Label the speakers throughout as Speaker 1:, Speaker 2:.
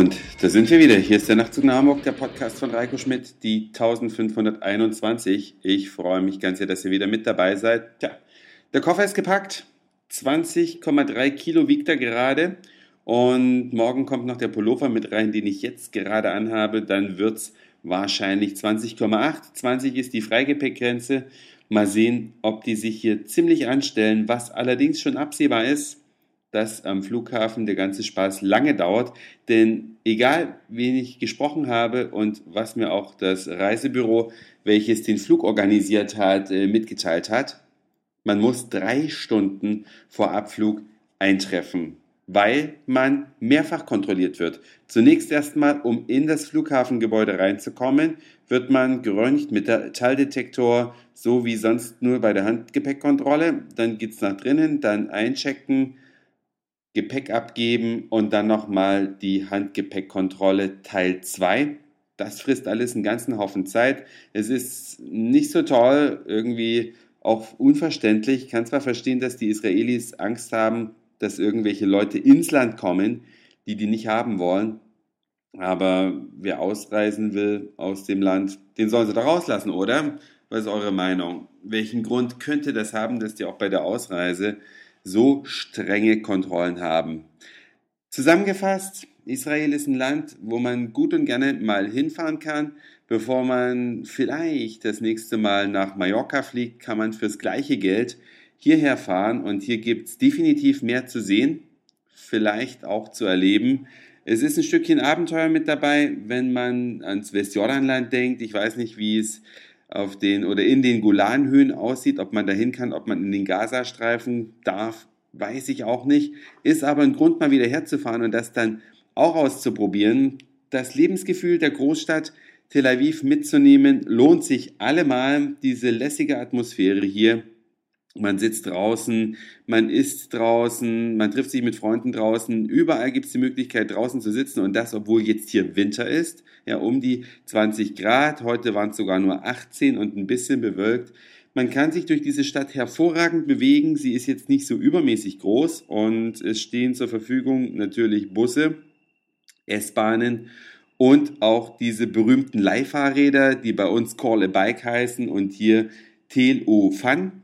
Speaker 1: Und da sind wir wieder. Hier ist der Nachtzug nach Hamburg, der Podcast von Reiko Schmidt, die 1521. Ich freue mich ganz sehr, dass ihr wieder mit dabei seid. Tja, der Koffer ist gepackt. 20,3 Kilo wiegt er gerade. Und morgen kommt noch der Pullover mit rein, den ich jetzt gerade anhabe. Dann wird es wahrscheinlich 20,8. 20 ist die Freigepäckgrenze. Mal sehen, ob die sich hier ziemlich anstellen, was allerdings schon absehbar ist dass am Flughafen der ganze Spaß lange dauert. Denn egal, wen ich gesprochen habe und was mir auch das Reisebüro, welches den Flug organisiert hat, äh, mitgeteilt hat, man muss drei Stunden vor Abflug eintreffen, weil man mehrfach kontrolliert wird. Zunächst erstmal, um in das Flughafengebäude reinzukommen, wird man geröntgt mit Metalldetektor, so wie sonst nur bei der Handgepäckkontrolle. Dann geht's nach drinnen, dann einchecken, Gepäck abgeben und dann nochmal die Handgepäckkontrolle Teil 2. Das frisst alles einen ganzen Haufen Zeit. Es ist nicht so toll, irgendwie auch unverständlich. Ich kann zwar verstehen, dass die Israelis Angst haben, dass irgendwelche Leute ins Land kommen, die die nicht haben wollen. Aber wer ausreisen will aus dem Land, den sollen sie doch rauslassen, oder? Was ist eure Meinung? Welchen Grund könnte das haben, dass die auch bei der Ausreise so strenge Kontrollen haben. Zusammengefasst, Israel ist ein Land, wo man gut und gerne mal hinfahren kann. Bevor man vielleicht das nächste Mal nach Mallorca fliegt, kann man fürs gleiche Geld hierher fahren und hier gibt es definitiv mehr zu sehen, vielleicht auch zu erleben. Es ist ein Stückchen Abenteuer mit dabei, wenn man ans Westjordanland denkt. Ich weiß nicht, wie es auf den oder in den Golanhöhen aussieht, ob man dahin kann, ob man in den Gazastreifen darf, weiß ich auch nicht. Ist aber ein Grund, mal wieder herzufahren und das dann auch auszuprobieren. Das Lebensgefühl der Großstadt Tel Aviv mitzunehmen, lohnt sich allemal. Diese lässige Atmosphäre hier man sitzt draußen, man isst draußen, man trifft sich mit Freunden draußen. Überall gibt es die Möglichkeit, draußen zu sitzen und das, obwohl jetzt hier Winter ist. Ja, um die 20 Grad. Heute waren es sogar nur 18 und ein bisschen bewölkt. Man kann sich durch diese Stadt hervorragend bewegen. Sie ist jetzt nicht so übermäßig groß und es stehen zur Verfügung natürlich Busse, S-Bahnen und auch diese berühmten Leihfahrräder, die bei uns Call a Bike heißen und hier Tel O Fun.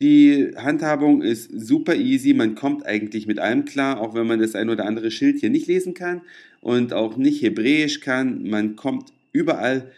Speaker 1: Die Handhabung ist super easy. Man kommt eigentlich mit allem klar, auch wenn man das ein oder andere Schild hier nicht lesen kann und auch nicht Hebräisch kann. Man kommt überall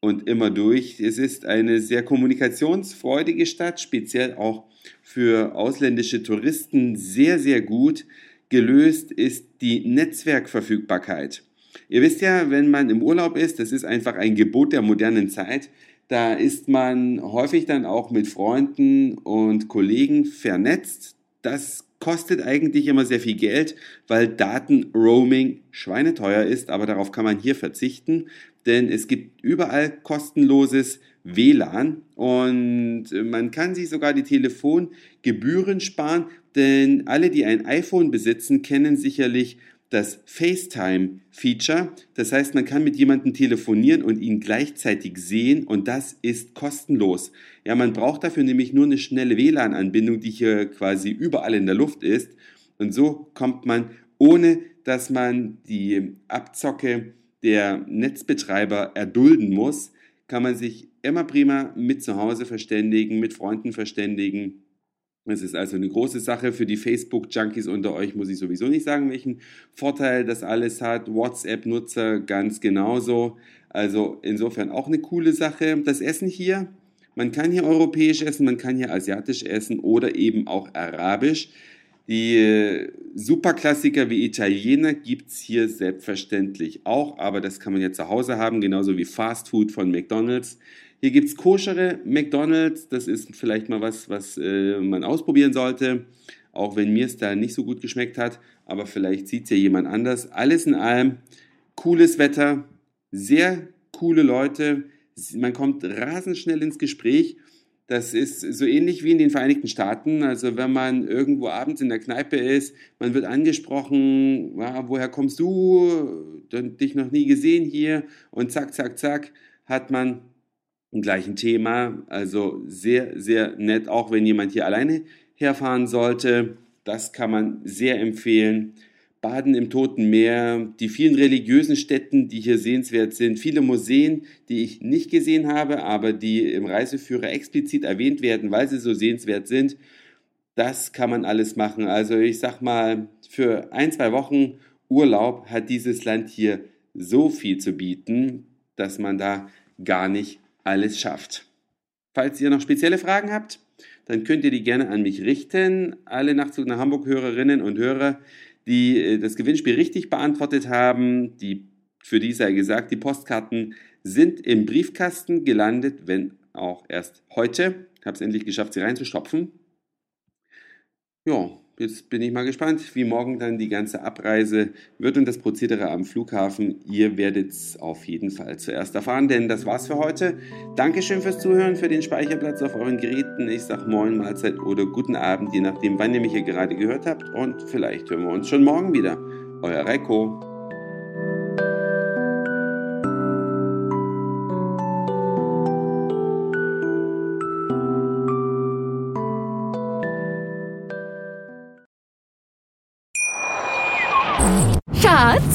Speaker 1: und immer durch. Es ist eine sehr kommunikationsfreudige Stadt, speziell auch für ausländische Touristen sehr, sehr gut. Gelöst ist die Netzwerkverfügbarkeit. Ihr wisst ja, wenn man im Urlaub ist, das ist einfach ein Gebot der modernen Zeit, da ist man häufig dann auch mit Freunden und Kollegen vernetzt. Das kostet eigentlich immer sehr viel Geld, weil Datenroaming schweineteuer ist, aber darauf kann man hier verzichten, denn es gibt überall kostenloses WLAN und man kann sich sogar die Telefongebühren sparen, denn alle, die ein iPhone besitzen, kennen sicherlich das FaceTime-Feature. Das heißt, man kann mit jemandem telefonieren und ihn gleichzeitig sehen und das ist kostenlos. Ja, man braucht dafür nämlich nur eine schnelle WLAN-Anbindung, die hier quasi überall in der Luft ist. Und so kommt man, ohne dass man die Abzocke der Netzbetreiber erdulden muss, kann man sich immer prima mit zu Hause verständigen, mit Freunden verständigen es ist also eine große Sache für die Facebook-Junkies unter euch, muss ich sowieso nicht sagen, welchen Vorteil das alles hat. WhatsApp-Nutzer ganz genauso. Also insofern auch eine coole Sache. Das Essen hier, man kann hier europäisch essen, man kann hier asiatisch essen oder eben auch arabisch. Die äh, Superklassiker wie Italiener gibt's hier selbstverständlich auch, aber das kann man ja zu Hause haben, genauso wie Fast Food von McDonald's. Hier gibt es koschere McDonalds. Das ist vielleicht mal was, was äh, man ausprobieren sollte. Auch wenn mir es da nicht so gut geschmeckt hat. Aber vielleicht sieht es ja jemand anders. Alles in allem cooles Wetter, sehr coole Leute. Man kommt rasend schnell ins Gespräch. Das ist so ähnlich wie in den Vereinigten Staaten. Also wenn man irgendwo abends in der Kneipe ist, man wird angesprochen, ja, woher kommst du? Dich noch nie gesehen hier. Und zack, zack, zack, hat man im gleichen Thema. Also sehr, sehr nett, auch wenn jemand hier alleine herfahren sollte. Das kann man sehr empfehlen. Baden im Toten Meer, die vielen religiösen Städten, die hier sehenswert sind, viele Museen, die ich nicht gesehen habe, aber die im Reiseführer explizit erwähnt werden, weil sie so sehenswert sind. Das kann man alles machen. Also ich sag mal, für ein, zwei Wochen Urlaub hat dieses Land hier so viel zu bieten, dass man da gar nicht alles schafft. Falls ihr noch spezielle Fragen habt, dann könnt ihr die gerne an mich richten. Alle Nachtzug nach Hamburg Hörerinnen und Hörer, die äh, das Gewinnspiel richtig beantwortet haben, die, für die sei gesagt, die Postkarten sind im Briefkasten gelandet, wenn auch erst heute. Ich habe es endlich geschafft, sie reinzustopfen. Ja, Jetzt bin ich mal gespannt, wie morgen dann die ganze Abreise wird und das Prozedere am Flughafen. Ihr werdet es auf jeden Fall zuerst erfahren, denn das war's für heute. Dankeschön fürs Zuhören, für den Speicherplatz auf euren Geräten. Ich sag Moin, Mahlzeit oder guten Abend, je nachdem, wann ihr mich hier gerade gehört habt. Und vielleicht hören wir uns schon morgen wieder. Euer Reiko.